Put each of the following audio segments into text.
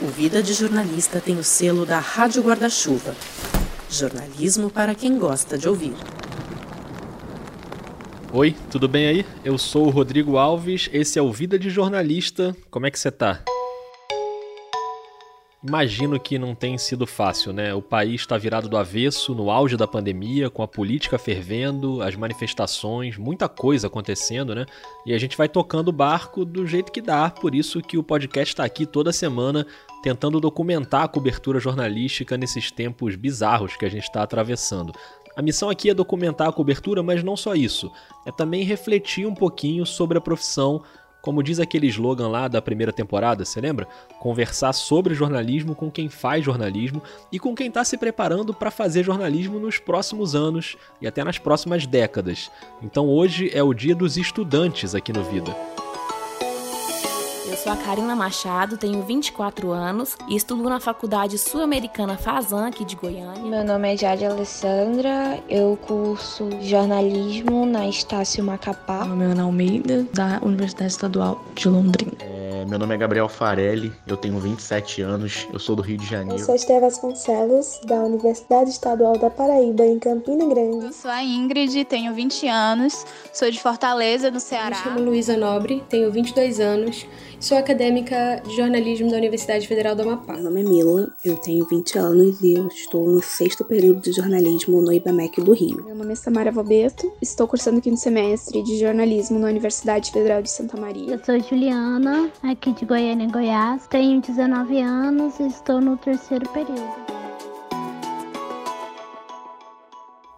O Vida de Jornalista tem o selo da Rádio Guarda-Chuva. Jornalismo para quem gosta de ouvir. Oi, tudo bem aí? Eu sou o Rodrigo Alves, esse é o Vida de Jornalista. Como é que você tá? Imagino que não tem sido fácil, né? O país está virado do avesso, no auge da pandemia, com a política fervendo, as manifestações, muita coisa acontecendo, né? E a gente vai tocando o barco do jeito que dá, por isso que o podcast está aqui toda semana tentando documentar a cobertura jornalística nesses tempos bizarros que a gente está atravessando. A missão aqui é documentar a cobertura, mas não só isso, é também refletir um pouquinho sobre a profissão como diz aquele slogan lá da primeira temporada, você lembra? Conversar sobre jornalismo com quem faz jornalismo e com quem está se preparando para fazer jornalismo nos próximos anos e até nas próximas décadas. Então hoje é o dia dos estudantes aqui no Vida sou a Karina Machado, tenho 24 anos e estudo na Faculdade Sul-Americana Fazan, aqui de Goiânia. Meu nome é Jade Alessandra, eu curso jornalismo na Estácio Macapá. Meu nome é Ana Almeida, da Universidade Estadual de Londrina. É, meu nome é Gabriel Farelli, eu tenho 27 anos, eu sou do Rio de Janeiro. Eu sou Esther Vasconcelos, da Universidade Estadual da Paraíba, em Campina Grande. Eu sou a Ingrid, tenho 20 anos, sou de Fortaleza, no Ceará. Me chamo Luísa Nobre, tenho 22 anos Sou acadêmica de jornalismo da Universidade Federal do Amapá. Meu nome é Mila, eu tenho 20 anos e eu estou no sexto período de jornalismo no IBMEC do Rio. Meu nome é Samara Valbeto, estou cursando quinto semestre de jornalismo na Universidade Federal de Santa Maria. Eu sou Juliana, aqui de Goiânia, Goiás, tenho 19 anos e estou no terceiro período.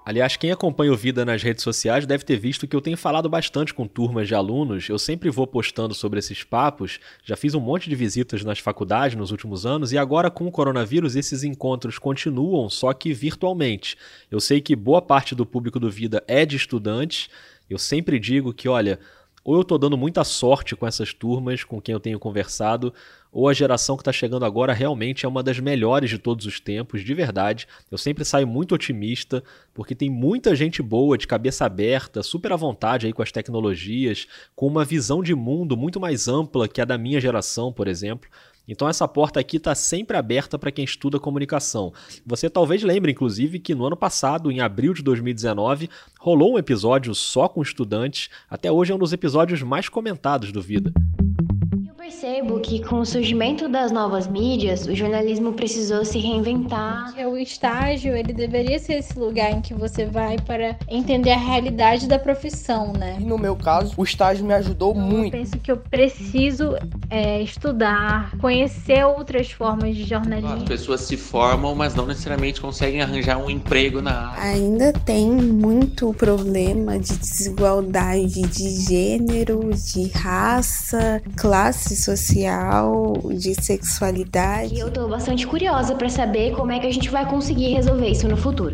Aliás, quem acompanha o Vida nas redes sociais deve ter visto que eu tenho falado bastante com turmas de alunos, eu sempre vou postando sobre esses papos, já fiz um monte de visitas nas faculdades nos últimos anos e agora com o coronavírus esses encontros continuam, só que virtualmente. Eu sei que boa parte do público do Vida é de estudantes, eu sempre digo que, olha, ou eu estou dando muita sorte com essas turmas com quem eu tenho conversado, ou a geração que está chegando agora realmente é uma das melhores de todos os tempos, de verdade. Eu sempre saio muito otimista, porque tem muita gente boa, de cabeça aberta, super à vontade aí com as tecnologias, com uma visão de mundo muito mais ampla que a da minha geração, por exemplo. Então essa porta aqui está sempre aberta para quem estuda comunicação. Você talvez lembre, inclusive, que no ano passado, em abril de 2019, rolou um episódio só com estudantes. Até hoje é um dos episódios mais comentados do Vida percebo que com o surgimento das novas mídias, o jornalismo precisou se reinventar. O estágio, ele deveria ser esse lugar em que você vai para entender a realidade da profissão, né? E no meu caso, o estágio me ajudou então, muito. Eu penso que eu preciso é, estudar, conhecer outras formas de jornalismo. As pessoas se formam, mas não necessariamente conseguem arranjar um emprego na área. Ainda tem muito problema de desigualdade de gênero, de raça, classe social, de sexualidade. E eu tô bastante curiosa para saber como é que a gente vai conseguir resolver isso no futuro.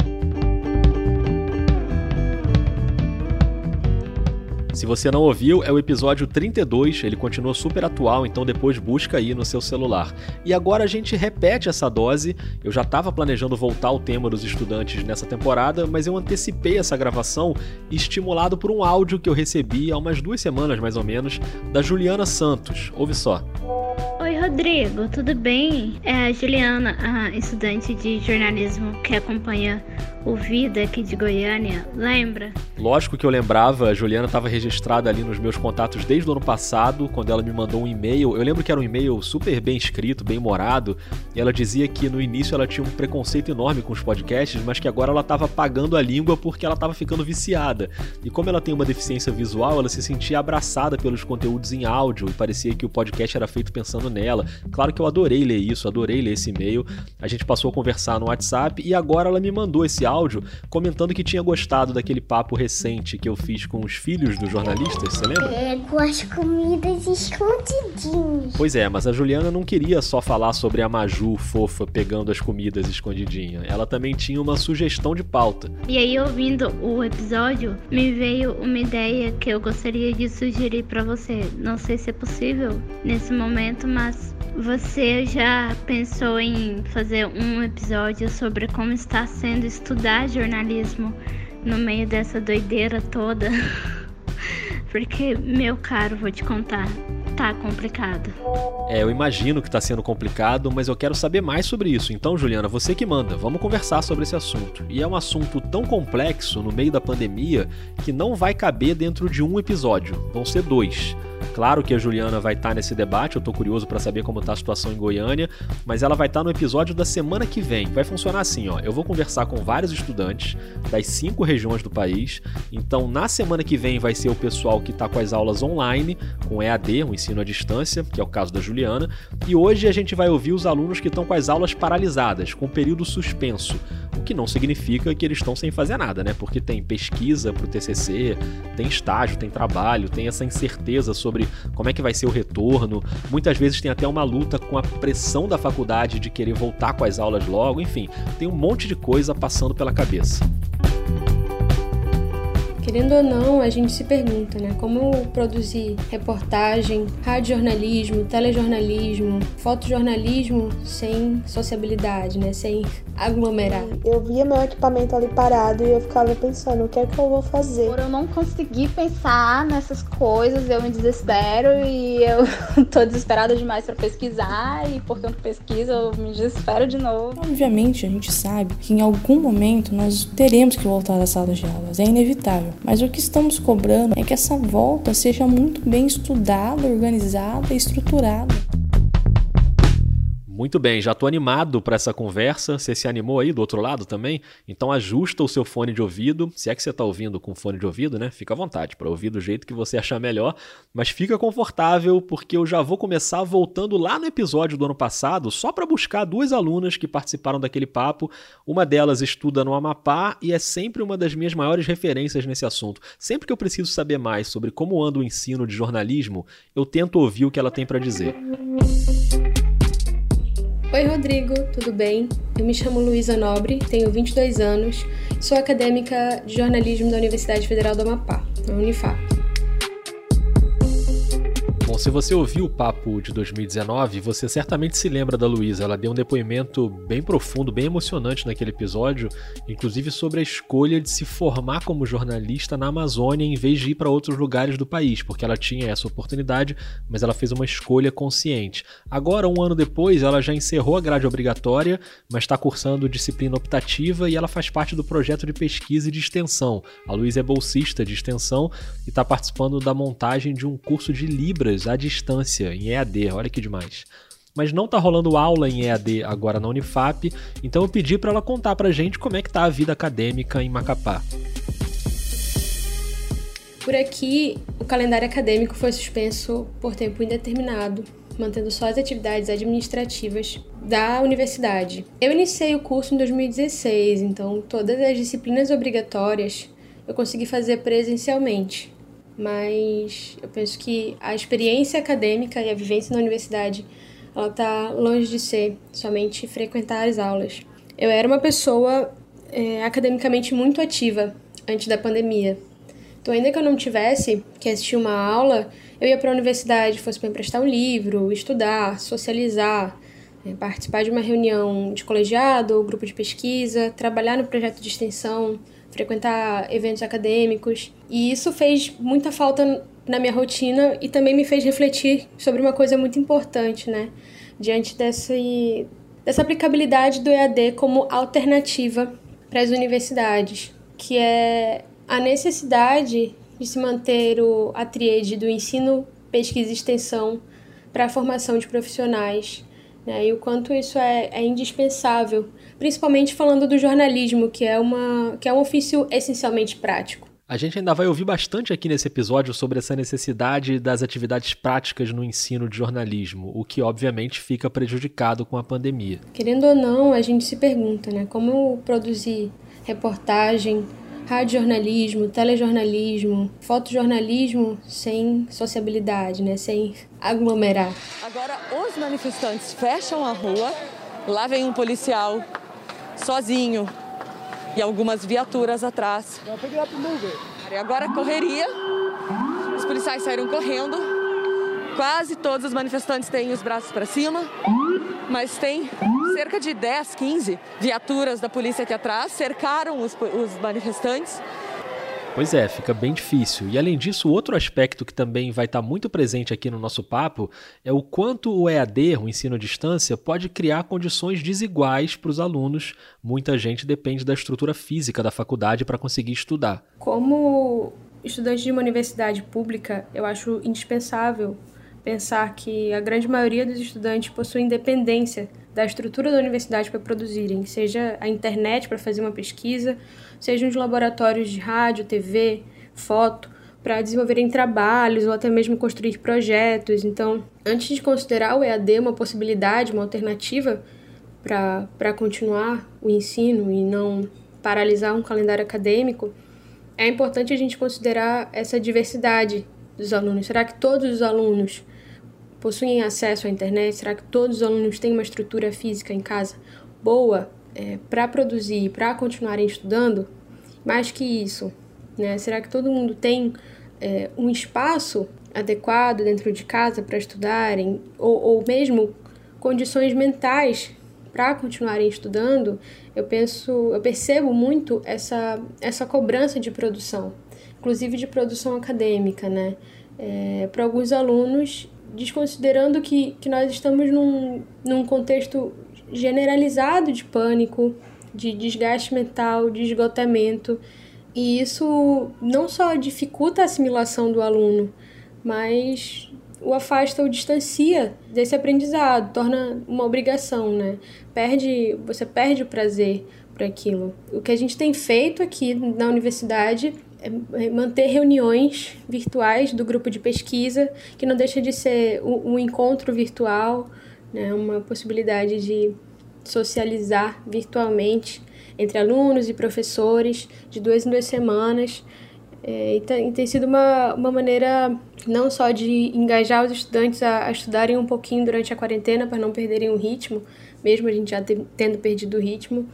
Se você não ouviu, é o episódio 32, ele continua super atual, então depois busca aí no seu celular. E agora a gente repete essa dose. Eu já estava planejando voltar ao tema dos estudantes nessa temporada, mas eu antecipei essa gravação estimulado por um áudio que eu recebi há umas duas semanas mais ou menos, da Juliana Santos. Ouve só. Oi, Rodrigo, tudo bem? É a Juliana, a estudante de jornalismo que acompanha o Vida aqui de Goiânia, lembra? Lógico que eu lembrava, a Juliana estava registrada ali nos meus contatos desde o ano passado, quando ela me mandou um e-mail. Eu lembro que era um e-mail super bem escrito, bem morado, e ela dizia que no início ela tinha um preconceito enorme com os podcasts, mas que agora ela estava pagando a língua porque ela estava ficando viciada. E como ela tem uma deficiência visual, ela se sentia abraçada pelos conteúdos em áudio e parecia que o podcast era feito pensando nela. Claro que eu adorei ler isso, adorei ler esse e-mail. A gente passou a conversar no WhatsApp e agora ela me mandou esse áudio comentando que tinha gostado daquele papo recente que eu fiz com os filhos dos jornalistas, você lembra? Pego as comidas escondidinhas. Pois é, mas a Juliana não queria só falar sobre a Maju fofa pegando as comidas escondidinha. Ela também tinha uma sugestão de pauta. E aí, ouvindo o episódio, me veio uma ideia que eu gostaria de sugerir para você. Não sei se é possível nesse momento, mas mas você já pensou em fazer um episódio sobre como está sendo estudar jornalismo no meio dessa doideira toda? Porque, meu caro, vou te contar. Tá complicado. É, eu imagino que tá sendo complicado, mas eu quero saber mais sobre isso. Então, Juliana, você que manda, vamos conversar sobre esse assunto. E é um assunto tão complexo no meio da pandemia que não vai caber dentro de um episódio, vão ser dois. Claro que a Juliana vai estar tá nesse debate, eu estou curioso para saber como está a situação em Goiânia, mas ela vai estar tá no episódio da semana que vem. Vai funcionar assim, ó. Eu vou conversar com vários estudantes das cinco regiões do país. Então, na semana que vem vai ser o pessoal que está com as aulas online, com EAD, um ensino à distância, que é o caso da Juliana. E hoje a gente vai ouvir os alunos que estão com as aulas paralisadas, com período suspenso. O que não significa que eles estão sem fazer nada, né? Porque tem pesquisa para o TCC, tem estágio, tem trabalho, tem essa incerteza sobre como é que vai ser o retorno. Muitas vezes tem até uma luta com a pressão da faculdade de querer voltar com as aulas logo. Enfim, tem um monte de coisa passando pela cabeça. Querendo ou não, a gente se pergunta, né? Como produzir reportagem, radiojornalismo, telejornalismo, fotojornalismo sem sociabilidade, né? Sem aglomerar. Eu via meu equipamento ali parado e eu ficava pensando, o que é que eu vou fazer? Por eu não conseguir pensar nessas coisas, eu me desespero e eu tô desesperada demais para pesquisar e porque eu não pesquiso, eu me desespero de novo. Obviamente, a gente sabe que em algum momento nós teremos que voltar às salas de aulas, é inevitável. Mas o que estamos cobrando é que essa volta seja muito bem estudada, organizada e estruturada. Muito bem, já estou animado para essa conversa. Você se animou aí do outro lado também? Então ajusta o seu fone de ouvido. Se é que você está ouvindo com fone de ouvido, né? Fica à vontade para ouvir do jeito que você achar melhor. Mas fica confortável porque eu já vou começar voltando lá no episódio do ano passado, só para buscar duas alunas que participaram daquele papo. Uma delas estuda no Amapá e é sempre uma das minhas maiores referências nesse assunto. Sempre que eu preciso saber mais sobre como anda o ensino de jornalismo, eu tento ouvir o que ela tem para dizer. Oi, Rodrigo, tudo bem? Eu me chamo Luísa Nobre, tenho 22 anos, sou acadêmica de jornalismo da Universidade Federal do Amapá, a Unifap. Bom, se você ouviu o papo de 2019, você certamente se lembra da Luísa. Ela deu um depoimento bem profundo, bem emocionante naquele episódio, inclusive sobre a escolha de se formar como jornalista na Amazônia em vez de ir para outros lugares do país, porque ela tinha essa oportunidade, mas ela fez uma escolha consciente. Agora, um ano depois, ela já encerrou a grade obrigatória, mas está cursando disciplina optativa e ela faz parte do projeto de pesquisa e de extensão. A Luísa é bolsista de extensão e está participando da montagem de um curso de Libras à distância, em EAD, olha que demais. Mas não tá rolando aula em EAD agora na Unifap, então eu pedi para ela contar pra gente como é que tá a vida acadêmica em Macapá. Por aqui, o calendário acadêmico foi suspenso por tempo indeterminado, mantendo só as atividades administrativas da universidade. Eu iniciei o curso em 2016, então todas as disciplinas obrigatórias eu consegui fazer presencialmente mas eu penso que a experiência acadêmica e a vivência na universidade ela está longe de ser somente frequentar as aulas. Eu era uma pessoa é, academicamente muito ativa antes da pandemia. Então, ainda que eu não tivesse que assistir uma aula, eu ia para a universidade, fosse para emprestar um livro, estudar, socializar, é, participar de uma reunião de colegiado ou grupo de pesquisa, trabalhar no projeto de extensão, frequentar eventos acadêmicos. E isso fez muita falta na minha rotina e também me fez refletir sobre uma coisa muito importante, né? Diante desse, dessa aplicabilidade do EAD como alternativa para as universidades, que é a necessidade de se manter o, a tríade do ensino, pesquisa e extensão para a formação de profissionais, né? e o quanto isso é, é indispensável principalmente falando do jornalismo, que é, uma, que é um ofício essencialmente prático. A gente ainda vai ouvir bastante aqui nesse episódio sobre essa necessidade das atividades práticas no ensino de jornalismo, o que obviamente fica prejudicado com a pandemia. Querendo ou não, a gente se pergunta, né, como produzir reportagem, radiojornalismo, telejornalismo, fotojornalismo sem sociabilidade, né, sem aglomerar. Agora os manifestantes fecham a rua, lá vem um policial sozinho e algumas viaturas atrás. E agora correria, os policiais saíram correndo. Quase todos os manifestantes têm os braços para cima, mas tem cerca de 10, 15 viaturas da polícia aqui atrás, cercaram os, os manifestantes. Pois é, fica bem difícil. E além disso, outro aspecto que também vai estar muito presente aqui no nosso papo é o quanto o EAD, o ensino à distância, pode criar condições desiguais para os alunos. Muita gente depende da estrutura física da faculdade para conseguir estudar. Como estudante de uma universidade pública, eu acho indispensável pensar que a grande maioria dos estudantes possui independência da estrutura da universidade para produzirem, seja a internet para fazer uma pesquisa, sejam os laboratórios de rádio, TV, foto, para desenvolverem trabalhos ou até mesmo construir projetos. Então, antes de considerar o EAD uma possibilidade, uma alternativa para continuar o ensino e não paralisar um calendário acadêmico, é importante a gente considerar essa diversidade dos alunos. Será que todos os alunos possuem acesso à internet? Será que todos os alunos têm uma estrutura física em casa boa é, para produzir, para continuarem estudando, mais que isso, né? Será que todo mundo tem é, um espaço adequado dentro de casa para estudarem, ou, ou mesmo condições mentais para continuarem estudando? Eu penso, eu percebo muito essa essa cobrança de produção, inclusive de produção acadêmica, né? É, para alguns alunos, desconsiderando que, que nós estamos num, num contexto generalizado de pânico, de desgaste mental, de esgotamento. E isso não só dificulta a assimilação do aluno, mas o afasta ou distancia desse aprendizado, torna uma obrigação, né? Perde, você perde o prazer por aquilo. O que a gente tem feito aqui na universidade manter reuniões virtuais do grupo de pesquisa, que não deixa de ser um, encontro virtual, né, uma possibilidade de socializar virtualmente entre alunos e professores de duas em duas semanas. É, e, tem, e, tem, sido uma, uma maneira não só de engajar os estudantes a, a estudarem um pouquinho durante a quarentena para não perderem o ritmo, mesmo a gente já tendo perdido o ritmo,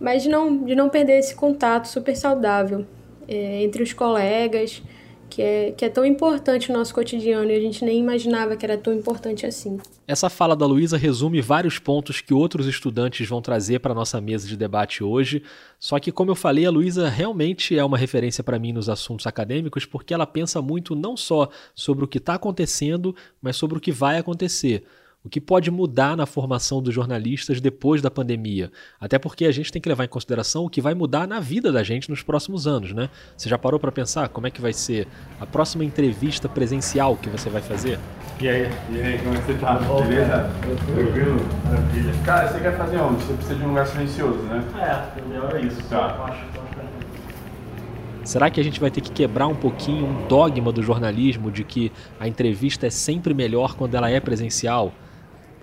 mas de não, de não perder esse contato super saudável é, entre os colegas que é, que é tão importante no nosso cotidiano e a gente nem imaginava que era tão importante assim. Essa fala da Luísa resume vários pontos que outros estudantes vão trazer para a nossa mesa de debate hoje. Só que, como eu falei, a Luísa realmente é uma referência para mim nos assuntos acadêmicos, porque ela pensa muito não só sobre o que está acontecendo, mas sobre o que vai acontecer. O que pode mudar na formação dos jornalistas depois da pandemia? Até porque a gente tem que levar em consideração o que vai mudar na vida da gente nos próximos anos, né? Você já parou para pensar como é que vai ser a próxima entrevista presencial que você vai fazer? E aí? E aí, como é que você tá? Beleza? Tranquilo? Maravilha. Cara, você quer fazer onde? Você precisa de um lugar silencioso, né? É, o melhor é isso. Tá. Será que a gente vai ter que quebrar um pouquinho um dogma do jornalismo de que a entrevista é sempre melhor quando ela é presencial?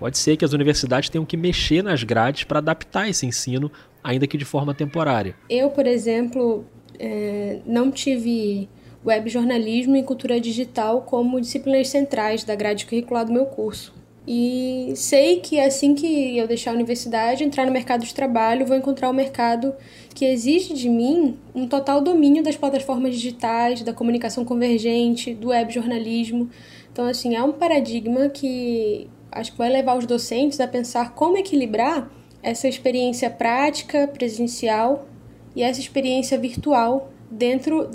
Pode ser que as universidades tenham que mexer nas grades para adaptar esse ensino, ainda que de forma temporária. Eu, por exemplo, é, não tive web jornalismo e cultura digital como disciplinas centrais da grade curricular do meu curso. E sei que assim que eu deixar a universidade, entrar no mercado de trabalho, vou encontrar um mercado que exige de mim um total domínio das plataformas digitais, da comunicação convergente, do web jornalismo. Então, assim, é um paradigma que acho que vai levar os docentes a pensar como equilibrar essa experiência prática, presencial e essa experiência virtual dentro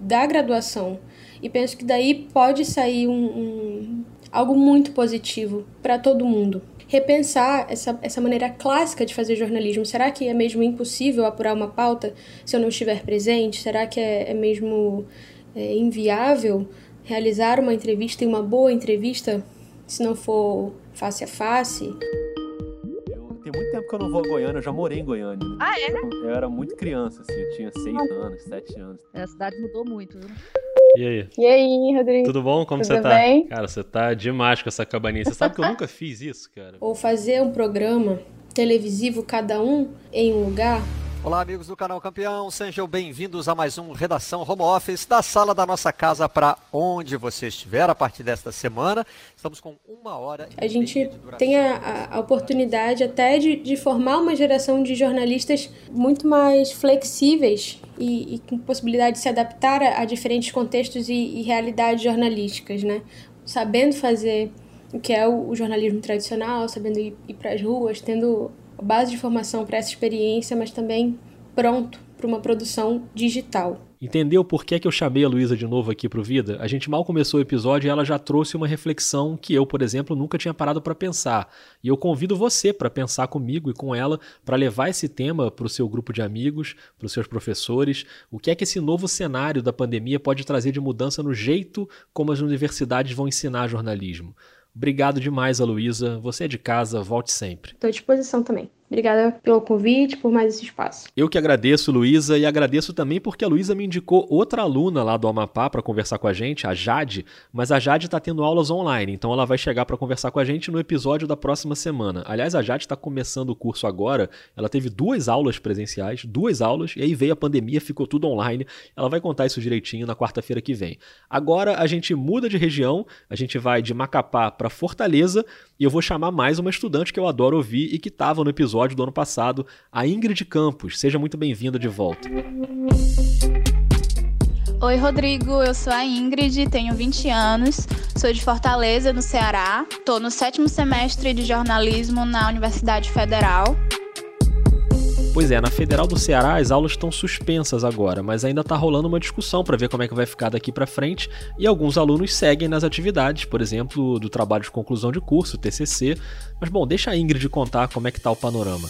da graduação. E penso que daí pode sair um, um algo muito positivo para todo mundo. Repensar essa, essa maneira clássica de fazer jornalismo. Será que é mesmo impossível apurar uma pauta se eu não estiver presente? Será que é, é mesmo é, inviável realizar uma entrevista e uma boa entrevista se não for face a face. Eu, tem muito tempo que eu não vou a Goiânia, eu já morei em Goiânia. Né? Ah, é? Eu era muito criança, assim, eu tinha seis ah. anos, sete anos. É, a cidade mudou muito, viu? E aí? E aí, Rodrigo? Tudo bom? Como Tudo você tá? Bem? Cara, você tá demais com essa cabaninha. Você sabe que eu nunca fiz isso, cara? Ou fazer um programa televisivo, cada um em um lugar, Olá, amigos do canal Campeão, sejam bem-vindos a mais um Redação Home Office da sala da nossa casa para onde você estiver a partir desta semana. Estamos com uma hora. A gente tem a, a oportunidade até de, de, formar uma geração de jornalistas muito mais flexíveis e, e com possibilidade de se adaptar a, a diferentes contextos e, e, realidades jornalísticas, né? Sabendo fazer o que é o, o jornalismo tradicional, sabendo ir, ir para as ruas, tendo base de formação para essa experiência, mas também pronto para uma produção digital. Entendeu por que, que eu chamei a Luísa de novo aqui pro Vida? A gente mal começou o episódio e ela já trouxe uma reflexão que eu, por exemplo, nunca tinha parado para pensar. E eu convido você para pensar comigo e com ela, para levar esse tema para o seu grupo de amigos, para os seus professores. O que é que esse novo cenário da pandemia pode trazer de mudança no jeito como as universidades vão ensinar jornalismo? Obrigado demais, Luísa. Você é de casa, volte sempre. Estou à disposição também. Obrigada pelo convite, por mais esse espaço. Eu que agradeço, Luísa, e agradeço também porque a Luísa me indicou outra aluna lá do Amapá para conversar com a gente, a Jade, mas a Jade está tendo aulas online, então ela vai chegar para conversar com a gente no episódio da próxima semana. Aliás, a Jade está começando o curso agora, ela teve duas aulas presenciais, duas aulas, e aí veio a pandemia, ficou tudo online. Ela vai contar isso direitinho na quarta-feira que vem. Agora a gente muda de região, a gente vai de Macapá para Fortaleza, e eu vou chamar mais uma estudante que eu adoro ouvir e que estava no episódio do ano passado, a Ingrid Campos. Seja muito bem-vinda de volta. Oi, Rodrigo. Eu sou a Ingrid, tenho 20 anos, sou de Fortaleza, no Ceará. Estou no sétimo semestre de jornalismo na Universidade Federal. Pois é, na Federal do Ceará as aulas estão suspensas agora, mas ainda está rolando uma discussão para ver como é que vai ficar daqui para frente e alguns alunos seguem nas atividades, por exemplo, do trabalho de conclusão de curso, TCC. Mas bom, deixa a Ingrid contar como é que tá o panorama.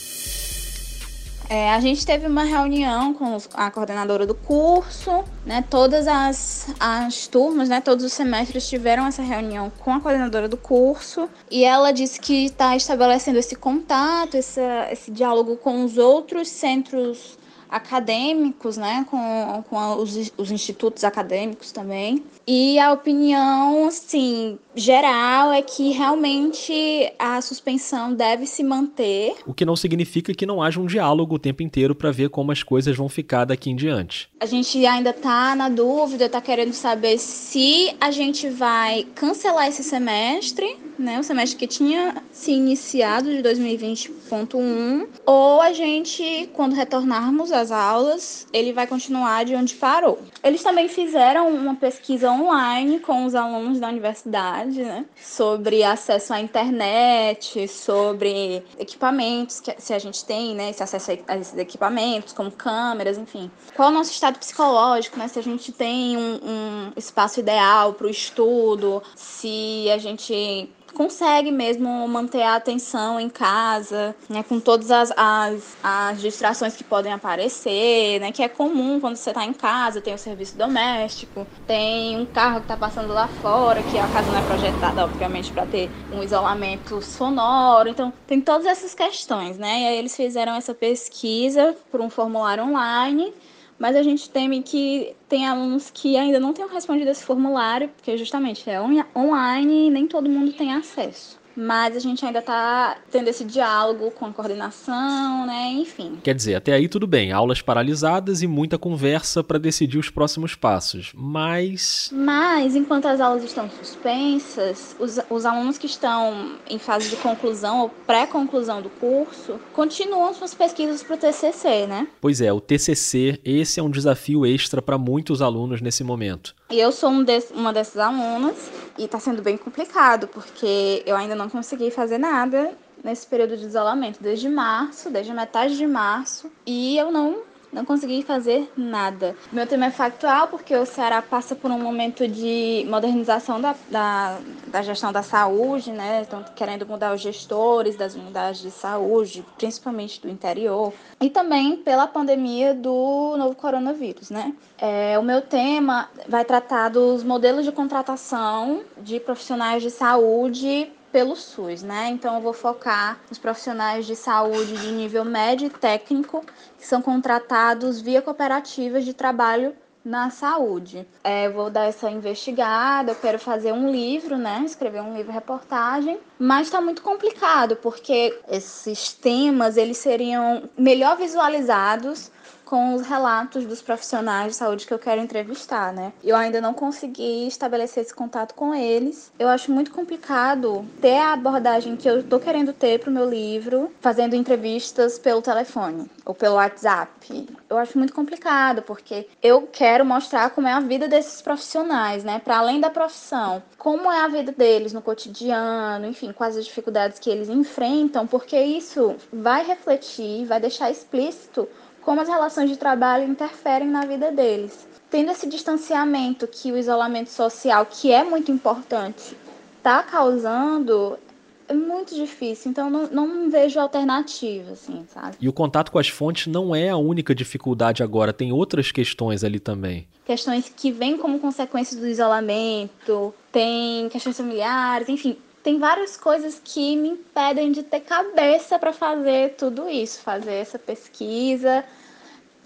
É, a gente teve uma reunião com a coordenadora do curso, né? Todas as, as turmas, né? Todos os semestres tiveram essa reunião com a coordenadora do curso e ela disse que está estabelecendo esse contato, esse, esse diálogo com os outros centros acadêmicos, né, com, com os, os institutos acadêmicos também. E a opinião, assim, geral é que realmente a suspensão deve se manter. O que não significa que não haja um diálogo o tempo inteiro para ver como as coisas vão ficar daqui em diante. A gente ainda está na dúvida, está querendo saber se a gente vai cancelar esse semestre, né, o semestre que tinha se iniciado de 2020.1, ou a gente, quando retornarmos às aulas, ele vai continuar de onde parou. Eles também fizeram uma pesquisa online com os alunos da universidade, né? Sobre acesso à internet, sobre equipamentos que se a gente tem, né? Esse acesso a esses equipamentos, como câmeras, enfim. Qual o nosso estado psicológico, né? Se a gente tem um, um espaço ideal para o estudo, se a gente consegue mesmo manter a atenção em casa, né, com todas as, as, as distrações que podem aparecer, né, que é comum quando você está em casa, tem o serviço doméstico, tem um carro que está passando lá fora, que a casa não é projetada, obviamente, para ter um isolamento sonoro, então tem todas essas questões, né, e aí eles fizeram essa pesquisa por um formulário online, mas a gente teme que tem alunos que ainda não tenham respondido esse formulário, porque justamente é on online e nem todo mundo tem acesso mas a gente ainda está tendo esse diálogo com a coordenação, né? Enfim. Quer dizer, até aí tudo bem, aulas paralisadas e muita conversa para decidir os próximos passos, mas. Mas, enquanto as aulas estão suspensas, os, os alunos que estão em fase de conclusão ou pré-conclusão do curso continuam suas pesquisas para o TCC, né? Pois é, o TCC, esse é um desafio extra para muitos alunos nesse momento. E eu sou um desse, uma dessas alunas e está sendo bem complicado, porque eu ainda não consegui fazer nada nesse período de isolamento, desde março, desde metade de março, e eu não não consegui fazer nada. Meu tema é factual porque o Ceará passa por um momento de modernização da, da, da gestão da saúde, né? Estão querendo mudar os gestores das unidades de saúde, principalmente do interior, e também pela pandemia do novo coronavírus, né? É, o meu tema vai tratar dos modelos de contratação de profissionais de saúde pelo SUS, né? Então eu vou focar nos profissionais de saúde de nível médio e técnico que são contratados via cooperativas de trabalho na saúde. É, eu vou dar essa investigada, eu quero fazer um livro, né? Escrever um livro reportagem, mas está muito complicado porque esses temas eles seriam melhor visualizados com os relatos dos profissionais de saúde que eu quero entrevistar, né? Eu ainda não consegui estabelecer esse contato com eles. Eu acho muito complicado ter a abordagem que eu tô querendo ter pro meu livro, fazendo entrevistas pelo telefone ou pelo WhatsApp. Eu acho muito complicado porque eu quero mostrar como é a vida desses profissionais, né? Para além da profissão, como é a vida deles no cotidiano, enfim, quais as dificuldades que eles enfrentam, porque isso vai refletir, vai deixar explícito como as relações de trabalho interferem na vida deles. tendo esse distanciamento que o isolamento social, que é muito importante, está causando, é muito difícil. Então, não, não vejo alternativa, assim, sabe? E o contato com as fontes não é a única dificuldade agora, tem outras questões ali também. Questões que vêm como consequência do isolamento, tem questões familiares, enfim, tem várias coisas que me impedem de ter cabeça para fazer tudo isso, fazer essa pesquisa,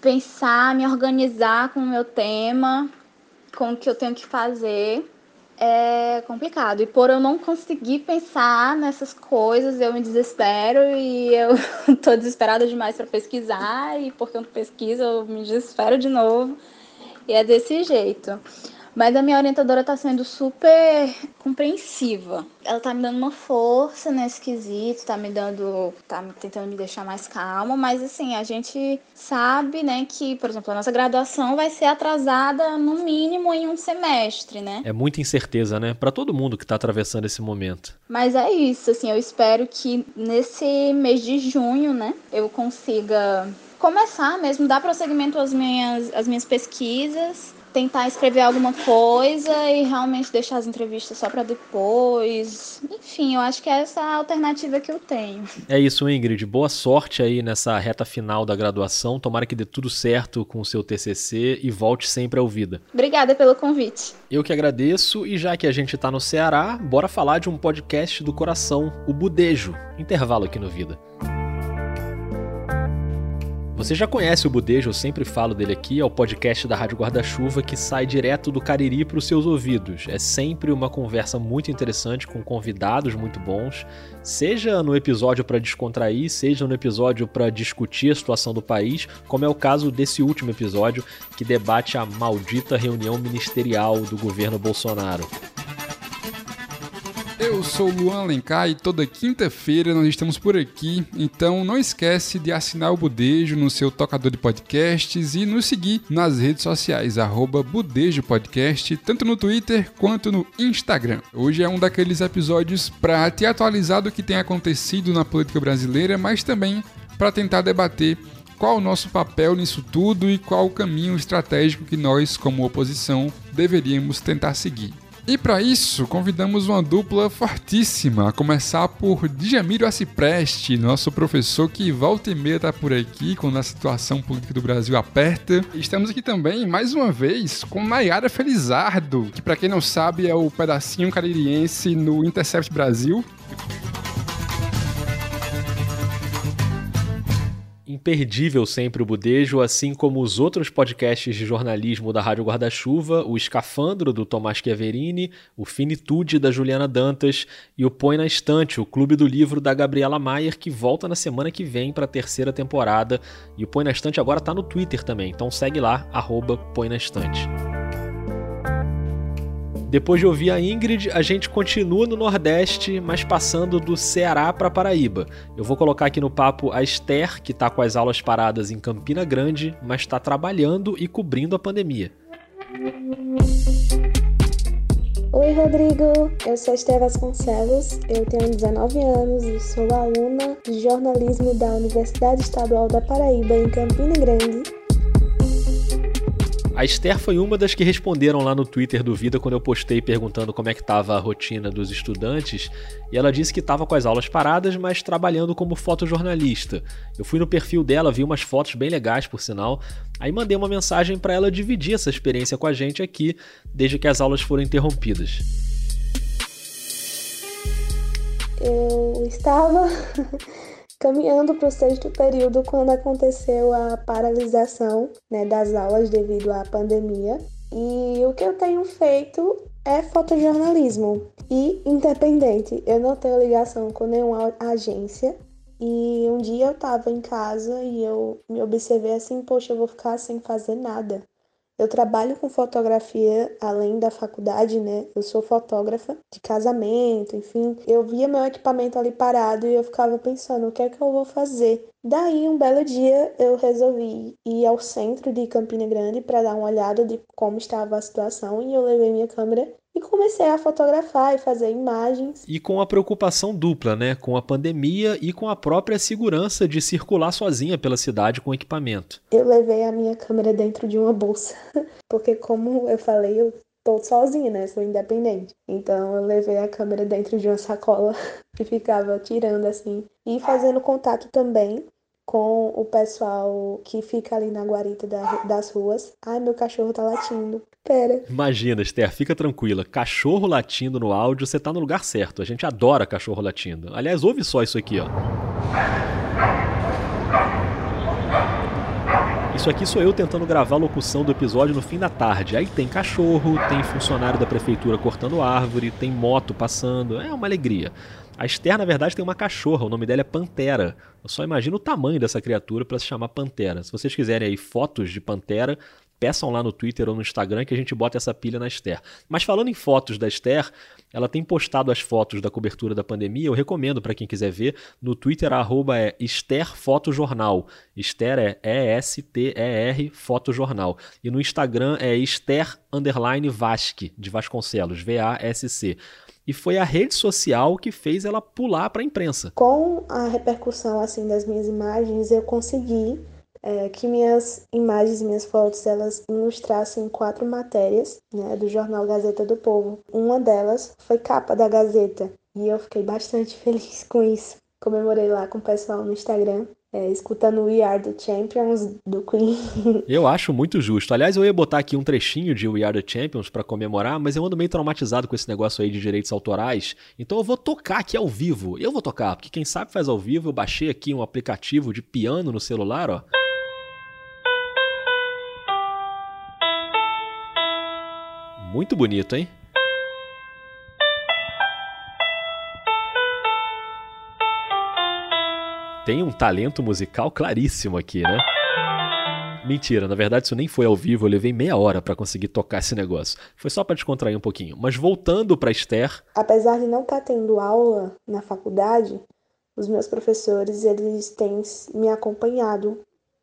pensar, me organizar com o meu tema, com o que eu tenho que fazer. É complicado. E por eu não conseguir pensar nessas coisas, eu me desespero e eu tô desesperada demais para pesquisar. E porque eu não pesquiso, eu me desespero de novo. E é desse jeito. Mas a minha orientadora tá sendo super compreensiva. Ela tá me dando uma força nesse quesito, tá me dando. tá tentando me deixar mais calma, mas assim, a gente sabe, né, que, por exemplo, a nossa graduação vai ser atrasada no mínimo em um semestre, né? É muita incerteza, né? Para todo mundo que tá atravessando esse momento. Mas é isso, assim, eu espero que nesse mês de junho, né, eu consiga começar mesmo, dar prosseguimento às minhas, às minhas pesquisas tentar escrever alguma coisa e realmente deixar as entrevistas só para depois. Enfim, eu acho que é essa a alternativa que eu tenho. É isso, Ingrid. Boa sorte aí nessa reta final da graduação. Tomara que dê tudo certo com o seu TCC e volte sempre ao Vida. Obrigada pelo convite. Eu que agradeço e já que a gente tá no Ceará, bora falar de um podcast do coração, o Budejo. Intervalo aqui no Vida. Você já conhece o Budejo, eu sempre falo dele aqui, é o podcast da Rádio Guarda-Chuva que sai direto do Cariri para os seus ouvidos. É sempre uma conversa muito interessante com convidados muito bons, seja no episódio para descontrair, seja no episódio para discutir a situação do país, como é o caso desse último episódio que debate a maldita reunião ministerial do governo Bolsonaro. Eu sou o Luan Alencar e toda quinta-feira nós estamos por aqui, então não esquece de assinar o Budejo no seu tocador de podcasts e nos seguir nas redes sociais, arroba Budejo Podcast, tanto no Twitter quanto no Instagram. Hoje é um daqueles episódios para te atualizar do que tem acontecido na política brasileira, mas também para tentar debater qual o nosso papel nisso tudo e qual o caminho estratégico que nós, como oposição, deveríamos tentar seguir. E para isso, convidamos uma dupla fortíssima, a começar por Djamiro Acipreste, nosso professor que volta e meia tá por aqui quando a situação política do Brasil aperta. Estamos aqui também, mais uma vez, com Nayara Felizardo, que para quem não sabe é o pedacinho caririense no Intercept Brasil. Imperdível sempre o Budejo, assim como os outros podcasts de jornalismo da Rádio Guarda-Chuva, o Escafandro do Tomás Chiaverini, o Finitude da Juliana Dantas e o Põe na Estante, o Clube do Livro da Gabriela Maier, que volta na semana que vem para a terceira temporada. E o Põe na Estante agora está no Twitter também, então segue lá, arroba Põe na Estante. Depois de ouvir a Ingrid, a gente continua no Nordeste, mas passando do Ceará para Paraíba. Eu vou colocar aqui no papo a Esther, que está com as aulas paradas em Campina Grande, mas está trabalhando e cobrindo a pandemia. Oi, Rodrigo. Eu sou Esther Vasconcelos, eu tenho 19 anos e sou aluna de jornalismo da Universidade Estadual da Paraíba, em Campina Grande. A Esther foi uma das que responderam lá no Twitter do Vida quando eu postei perguntando como é que estava a rotina dos estudantes, e ela disse que estava com as aulas paradas, mas trabalhando como fotojornalista. Eu fui no perfil dela, vi umas fotos bem legais, por sinal, aí mandei uma mensagem para ela dividir essa experiência com a gente aqui, desde que as aulas foram interrompidas. Eu estava caminhando para o sexto período quando aconteceu a paralisação né, das aulas devido à pandemia. E o que eu tenho feito é fotojornalismo e independente. Eu não tenho ligação com nenhuma agência. E um dia eu estava em casa e eu me observei assim, poxa, eu vou ficar sem fazer nada. Eu trabalho com fotografia além da faculdade, né? Eu sou fotógrafa de casamento, enfim. Eu via meu equipamento ali parado e eu ficava pensando, o que é que eu vou fazer? Daí, um belo dia, eu resolvi ir ao centro de Campina Grande para dar uma olhada de como estava a situação e eu levei minha câmera e comecei a fotografar e fazer imagens. E com a preocupação dupla, né? Com a pandemia e com a própria segurança de circular sozinha pela cidade com equipamento. Eu levei a minha câmera dentro de uma bolsa, porque como eu falei, eu tô sozinha, né? Sou independente. Então eu levei a câmera dentro de uma sacola e ficava tirando assim e fazendo contato também com o pessoal que fica ali na guarita da, das ruas. Ai, meu cachorro tá latindo. Pera. Imagina, Esther, fica tranquila. Cachorro latindo no áudio, você tá no lugar certo. A gente adora cachorro latindo. Aliás, ouve só isso aqui, ó. Isso aqui sou eu tentando gravar a locução do episódio no fim da tarde. Aí tem cachorro, tem funcionário da prefeitura cortando árvore, tem moto passando. É uma alegria. A Esther, na verdade, tem uma cachorra, o nome dela é Pantera. Eu só imagino o tamanho dessa criatura para se chamar Pantera. Se vocês quiserem aí fotos de Pantera, peçam lá no Twitter ou no Instagram que a gente bota essa pilha na Esther. Mas falando em fotos da Esther, ela tem postado as fotos da cobertura da pandemia. Eu recomendo para quem quiser ver. No Twitter, a arroba é Esther Fotojornal. Esther é E-S-T-E-R Fotojornal. E no Instagram é Esther Underline Vasque, de Vasconcelos, V-A-S-C e foi a rede social que fez ela pular para a imprensa. Com a repercussão assim das minhas imagens, eu consegui é, que minhas imagens, minhas fotos, elas ilustrassem quatro matérias né, do jornal Gazeta do Povo. Uma delas foi capa da Gazeta e eu fiquei bastante feliz com isso. Comemorei lá com o pessoal no Instagram é, escutando We Are the Champions do Queen. eu acho muito justo. Aliás, eu ia botar aqui um trechinho de We Are the Champions para comemorar, mas eu ando meio traumatizado com esse negócio aí de direitos autorais. Então eu vou tocar aqui ao vivo. Eu vou tocar, porque quem sabe faz ao vivo. Eu baixei aqui um aplicativo de piano no celular, ó. Muito bonito, hein? Tem um talento musical claríssimo aqui, né? Mentira, na verdade isso nem foi ao vivo, eu levei meia hora para conseguir tocar esse negócio. Foi só para descontrair um pouquinho. Mas voltando para Esther. Apesar de não estar tá tendo aula na faculdade, os meus professores, eles têm me acompanhado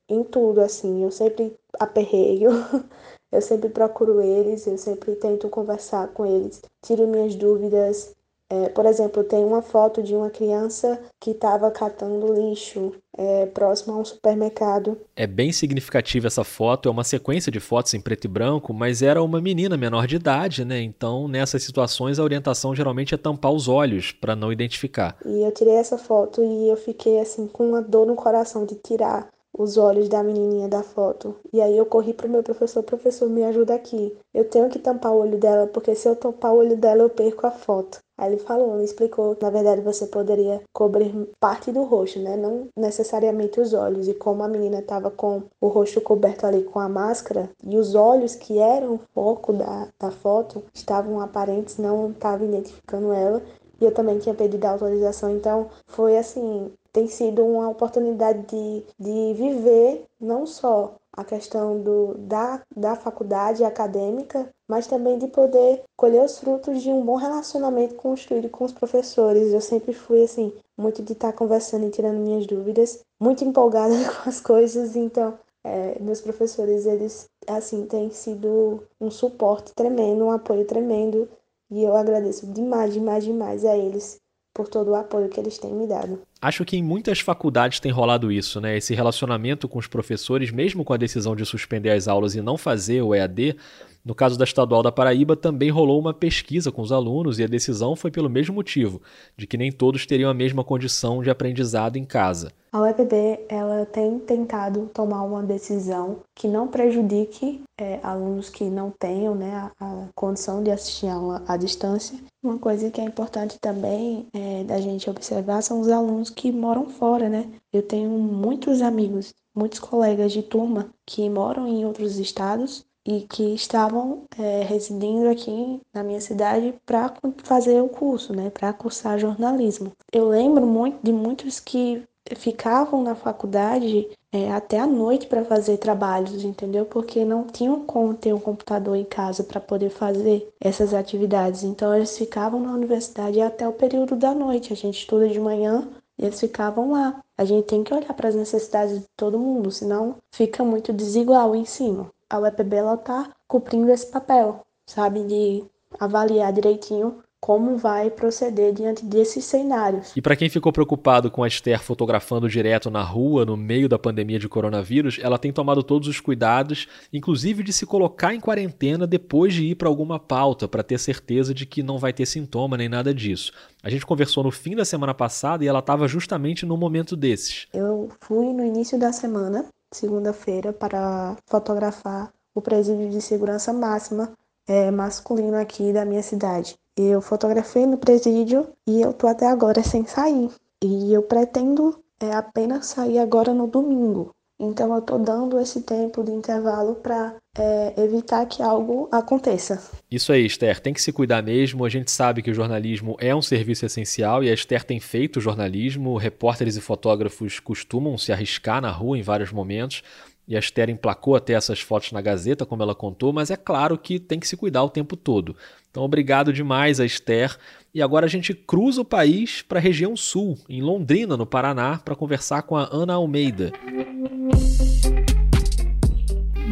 em tudo, assim. Eu sempre aperreio, eu sempre procuro eles, eu sempre tento conversar com eles, tiro minhas dúvidas, é, por exemplo, tem uma foto de uma criança que estava catando lixo é, próximo a um supermercado. É bem significativa essa foto, é uma sequência de fotos em preto e branco, mas era uma menina menor de idade, né? Então, nessas situações, a orientação geralmente é tampar os olhos para não identificar. E eu tirei essa foto e eu fiquei assim com uma dor no coração de tirar os olhos da menininha da foto. E aí eu corri pro meu professor, professor, me ajuda aqui. Eu tenho que tampar o olho dela, porque se eu tampar o olho dela, eu perco a foto. Aí ele falou, ele explicou que na verdade você poderia cobrir parte do rosto, né? Não necessariamente os olhos. E como a menina estava com o rosto coberto ali com a máscara, e os olhos que eram o foco da, da foto estavam aparentes, não estava identificando ela. E eu também tinha pedido autorização, então foi assim, tem sido uma oportunidade de, de viver não só a questão do, da, da faculdade acadêmica, mas também de poder colher os frutos de um bom relacionamento construído com os professores. Eu sempre fui assim, muito de estar conversando e tirando minhas dúvidas, muito empolgada com as coisas, então é, meus professores, eles assim têm sido um suporte tremendo, um apoio tremendo, e eu agradeço demais, demais, demais a eles por todo o apoio que eles têm me dado. Acho que em muitas faculdades tem rolado isso, né? Esse relacionamento com os professores, mesmo com a decisão de suspender as aulas e não fazer o EAD, no caso da Estadual da Paraíba, também rolou uma pesquisa com os alunos e a decisão foi pelo mesmo motivo, de que nem todos teriam a mesma condição de aprendizado em casa. A UEPB ela tem tentado tomar uma decisão que não prejudique é, alunos que não tenham né, a, a, condição de assistir aula à distância. Uma coisa que é importante também é, da gente observar são os alunos que moram fora, né? Eu tenho muitos amigos, muitos colegas de turma que moram em outros estados e que estavam é, residindo aqui na minha cidade para fazer o curso, né, para cursar jornalismo. Eu lembro muito de muitos que ficavam na faculdade é, até a noite para fazer trabalhos, entendeu? Porque não tinham como ter um computador em casa para poder fazer essas atividades. Então eles ficavam na universidade até o período da noite. A gente estuda de manhã eles ficavam lá. A gente tem que olhar para as necessidades de todo mundo, senão fica muito desigual o ensino a UEPB ela tá cumprindo esse papel, sabe, de avaliar direitinho como vai proceder diante desses cenários. E para quem ficou preocupado com a Esther fotografando direto na rua no meio da pandemia de coronavírus, ela tem tomado todos os cuidados, inclusive de se colocar em quarentena depois de ir para alguma pauta, para ter certeza de que não vai ter sintoma nem nada disso. A gente conversou no fim da semana passada e ela estava justamente no momento desses. Eu fui no início da semana, segunda-feira, para fotografar o presídio de segurança máxima é, masculino aqui da minha cidade. Eu fotografei no presídio e eu tô até agora sem sair. E eu pretendo é, apenas sair agora no domingo. Então eu tô dando esse tempo de intervalo para é, evitar que algo aconteça. Isso aí, Esther, tem que se cuidar mesmo. A gente sabe que o jornalismo é um serviço essencial e a Esther tem feito jornalismo. Repórteres e fotógrafos costumam se arriscar na rua em vários momentos. E a Esther emplacou até essas fotos na Gazeta, como ela contou, mas é claro que tem que se cuidar o tempo todo. Então, obrigado demais a Esther. E agora a gente cruza o país para a região sul, em Londrina, no Paraná, para conversar com a Ana Almeida.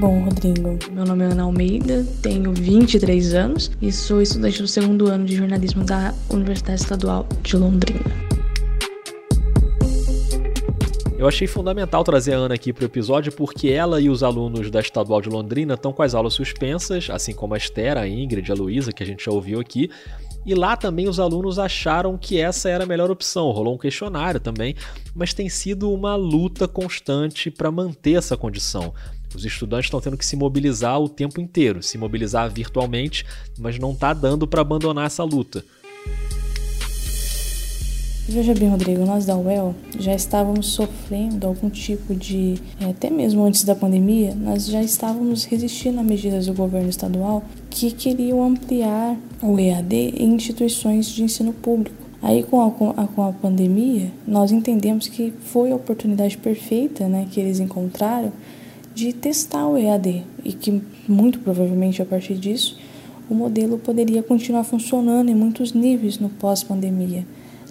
Bom, Rodrigo, meu nome é Ana Almeida, tenho 23 anos e sou estudante do segundo ano de jornalismo da Universidade Estadual de Londrina. Eu achei fundamental trazer a Ana aqui para o episódio porque ela e os alunos da Estadual de Londrina estão com as aulas suspensas, assim como a Esther, a Ingrid, a Luísa, que a gente já ouviu aqui. E lá também os alunos acharam que essa era a melhor opção. Rolou um questionário também, mas tem sido uma luta constante para manter essa condição. Os estudantes estão tendo que se mobilizar o tempo inteiro, se mobilizar virtualmente, mas não está dando para abandonar essa luta. Veja bem, Rodrigo, nós da UEL já estávamos sofrendo algum tipo de, é, até mesmo antes da pandemia, nós já estávamos resistindo a medidas do governo estadual que queriam ampliar o EAD em instituições de ensino público. Aí, com a, com a, com a pandemia, nós entendemos que foi a oportunidade perfeita né, que eles encontraram de testar o EAD e que, muito provavelmente, a partir disso, o modelo poderia continuar funcionando em muitos níveis no pós-pandemia.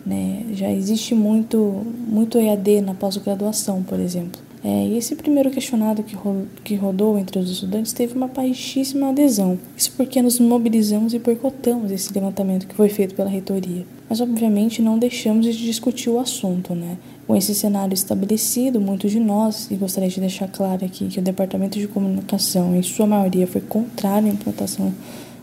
Né? Já existe muito, muito EAD na pós-graduação, por exemplo. É, e esse primeiro questionário que, ro que rodou entre os estudantes teve uma baixíssima adesão. Isso porque nos mobilizamos e boicotamos esse levantamento que foi feito pela reitoria. Mas, obviamente, não deixamos de discutir o assunto. Né? Com esse cenário estabelecido, muitos de nós, e gostaria de deixar claro aqui que o Departamento de Comunicação, em sua maioria, foi contrário à implantação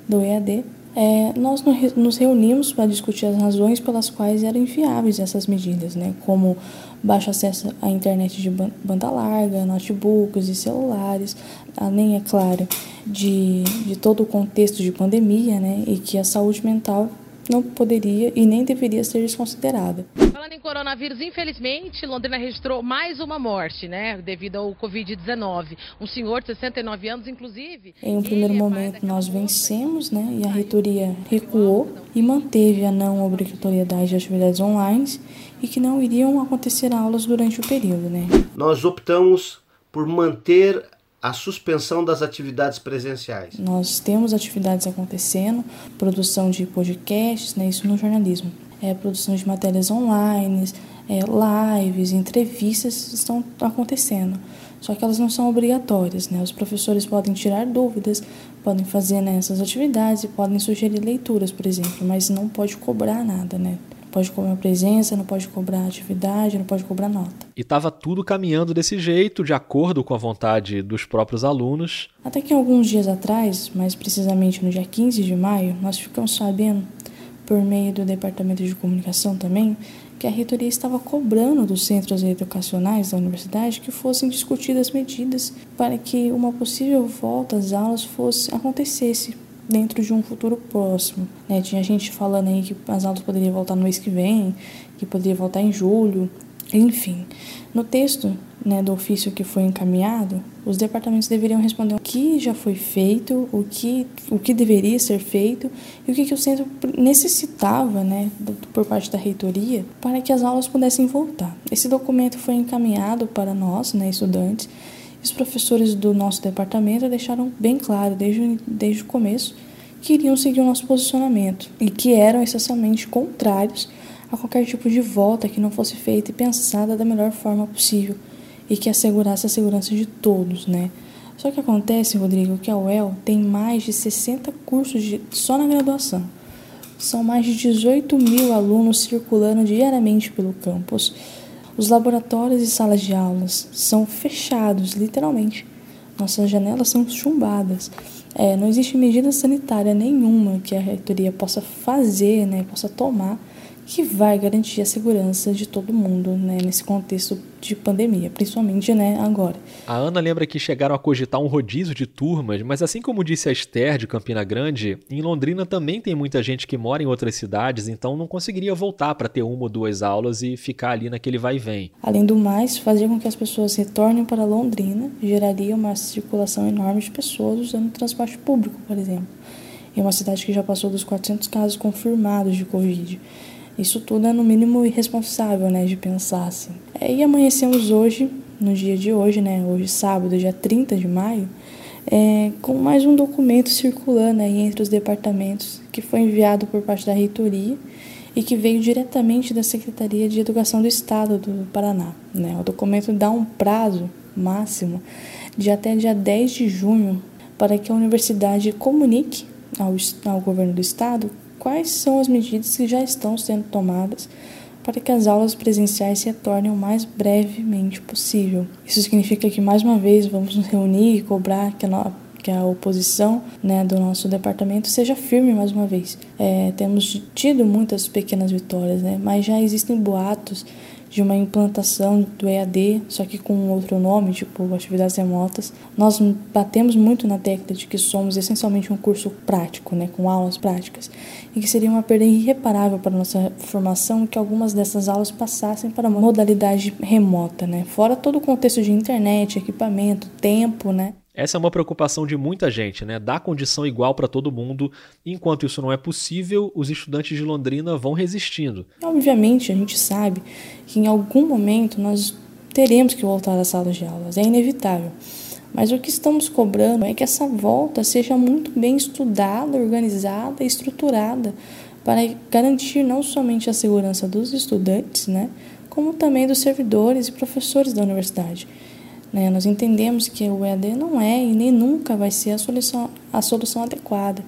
do EAD, é, nós nos reunimos para discutir as razões pelas quais eram inviáveis essas medidas, né, como baixo acesso à internet de banda larga, notebooks e celulares, além, é claro, de, de todo o contexto de pandemia, né, e que a saúde mental não poderia e nem deveria ser desconsiderada. Falando em coronavírus, infelizmente, Londrina registrou mais uma morte, né, devido ao Covid-19. Um senhor de 69 anos, inclusive. Em um primeiro é momento, nós vencemos, né, e a reitoria recuou e manteve a não obrigatoriedade de atividades online e que não iriam acontecer aulas durante o período, né. Nós optamos por manter a suspensão das atividades presenciais. Nós temos atividades acontecendo, produção de podcasts, né, isso no jornalismo, é, produção de matérias online, é, lives, entrevistas estão acontecendo. Só que elas não são obrigatórias, né? Os professores podem tirar dúvidas, podem fazer né, atividades e podem sugerir leituras, por exemplo, mas não pode cobrar nada, né? Pode cobrar presença, não pode cobrar atividade, não pode cobrar nota. E estava tudo caminhando desse jeito, de acordo com a vontade dos próprios alunos. Até que alguns dias atrás, mais precisamente no dia 15 de maio, nós ficamos sabendo, por meio do Departamento de Comunicação também, que a reitoria estava cobrando dos centros educacionais da universidade que fossem discutidas medidas para que uma possível volta às aulas fosse acontecesse dentro de um futuro próximo. Né? Tinha gente falando aí que as aulas poderiam voltar no mês que vem, que poderia voltar em julho, enfim. No texto né, do ofício que foi encaminhado, os departamentos deveriam responder o que já foi feito, o que, o que deveria ser feito e o que, que o centro necessitava né, por parte da reitoria para que as aulas pudessem voltar. Esse documento foi encaminhado para nós, né, estudantes, os professores do nosso departamento deixaram bem claro desde, desde o começo que iriam seguir o nosso posicionamento e que eram essencialmente contrários a qualquer tipo de volta que não fosse feita e pensada da melhor forma possível e que assegurasse a segurança de todos, né? Só que acontece, Rodrigo, que a UEL tem mais de 60 cursos de, só na graduação. São mais de 18 mil alunos circulando diariamente pelo campus. Os laboratórios e salas de aulas são fechados, literalmente. Nossas janelas são chumbadas. É, não existe medida sanitária nenhuma que a reitoria possa fazer, né, possa tomar que vai garantir a segurança de todo mundo né, nesse contexto de pandemia, principalmente né, agora. A Ana lembra que chegaram a cogitar um rodízio de turmas, mas assim como disse a Esther de Campina Grande, em Londrina também tem muita gente que mora em outras cidades, então não conseguiria voltar para ter uma ou duas aulas e ficar ali naquele vai e vem. Além do mais, fazer com que as pessoas retornem para Londrina geraria uma circulação enorme de pessoas usando transporte público, por exemplo, em uma cidade que já passou dos 400 casos confirmados de Covid. Isso tudo é no mínimo irresponsável, né, de pensar assim. É, e amanhecemos hoje, no dia de hoje, né, hoje sábado, dia 30 de maio, é, com mais um documento circulando aí entre os departamentos que foi enviado por parte da reitoria e que veio diretamente da Secretaria de Educação do Estado do Paraná. Né? O documento dá um prazo máximo de até dia 10 de junho para que a universidade comunique ao, ao governo do estado quais são as medidas que já estão sendo tomadas para que as aulas presenciais se retornem o mais brevemente possível. Isso significa que, mais uma vez, vamos nos reunir e cobrar que a, que a oposição né, do nosso departamento seja firme mais uma vez. É, temos tido muitas pequenas vitórias, né, mas já existem boatos de uma implantação do EAD, só que com outro nome, tipo atividades remotas. Nós batemos muito na tecla de que somos essencialmente um curso prático, né, com aulas práticas, e que seria uma perda irreparável para a nossa formação que algumas dessas aulas passassem para uma modalidade remota, né, fora todo o contexto de internet, equipamento, tempo, né. Essa é uma preocupação de muita gente, né? Dar condição igual para todo mundo. Enquanto isso não é possível, os estudantes de Londrina vão resistindo. Obviamente, a gente sabe que em algum momento nós teremos que voltar às salas de aulas, é inevitável. Mas o que estamos cobrando é que essa volta seja muito bem estudada, organizada e estruturada para garantir não somente a segurança dos estudantes, né, como também dos servidores e professores da universidade. Né? Nós entendemos que o EAD não é e nem nunca vai ser a solução, a solução adequada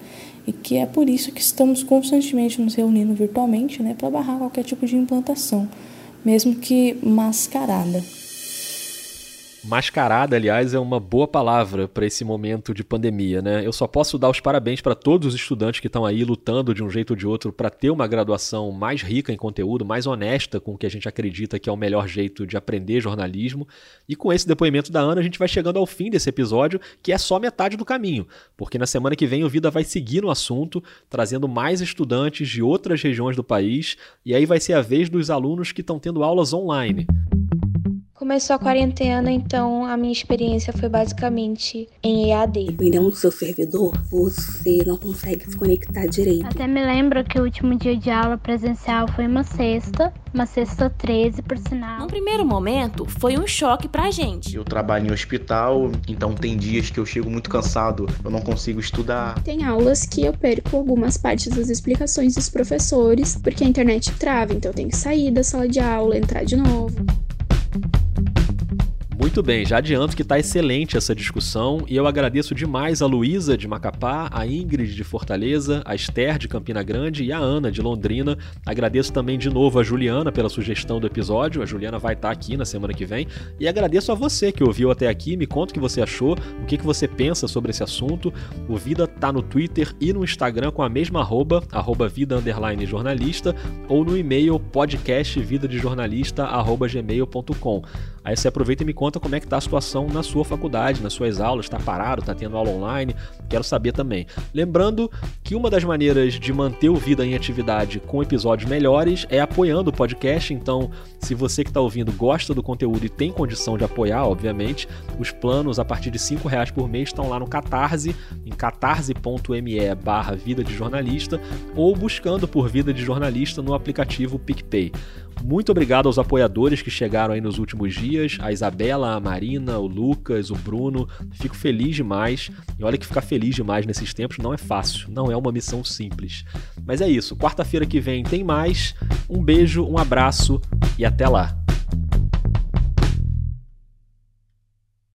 e que é por isso que estamos constantemente nos reunindo virtualmente né, para barrar qualquer tipo de implantação, mesmo que mascarada. Mascarada, aliás, é uma boa palavra para esse momento de pandemia, né? Eu só posso dar os parabéns para todos os estudantes que estão aí lutando de um jeito ou de outro para ter uma graduação mais rica em conteúdo, mais honesta com o que a gente acredita que é o melhor jeito de aprender jornalismo. E com esse depoimento da Ana, a gente vai chegando ao fim desse episódio, que é só metade do caminho, porque na semana que vem o Vida vai seguir no assunto, trazendo mais estudantes de outras regiões do país, e aí vai ser a vez dos alunos que estão tendo aulas online. Começou a quarentena, então a minha experiência foi basicamente em EAD. Dependendo do seu servidor, você não consegue se conectar direito. Até me lembro que o último dia de aula presencial foi uma sexta, uma sexta 13, por sinal. No primeiro momento, foi um choque pra gente. Eu trabalho em hospital, então tem dias que eu chego muito cansado, eu não consigo estudar. Tem aulas que eu perco algumas partes das explicações dos professores, porque a internet trava, então eu tenho que sair da sala de aula, entrar de novo. Muito bem, já adianto que está excelente essa discussão e eu agradeço demais a Luísa de Macapá, a Ingrid de Fortaleza, a Esther de Campina Grande e a Ana de Londrina. Agradeço também de novo a Juliana pela sugestão do episódio, a Juliana vai estar tá aqui na semana que vem. E agradeço a você que ouviu até aqui, me conta o que você achou, o que, que você pensa sobre esse assunto. O Vida tá no Twitter e no Instagram com a mesma arroba, arroba vida underline jornalista, ou no e-mail podcastvidadejornalista arroba gmail.com. Aí você aproveita e me conta como é que tá a situação na sua faculdade, nas suas aulas, está parado, está tendo aula online, quero saber também. Lembrando que uma das maneiras de manter o Vida em atividade com episódios melhores é apoiando o podcast, então se você que está ouvindo gosta do conteúdo e tem condição de apoiar, obviamente, os planos a partir de R$ reais por mês estão lá no Catarse, em catarse.me barra Vida de Jornalista, ou buscando por Vida de Jornalista no aplicativo PicPay. Muito obrigado aos apoiadores que chegaram aí nos últimos dias, a Isabela, a Marina, o Lucas, o Bruno. Fico feliz demais. E olha que ficar feliz demais nesses tempos não é fácil, não é uma missão simples. Mas é isso, quarta-feira que vem tem mais. Um beijo, um abraço e até lá.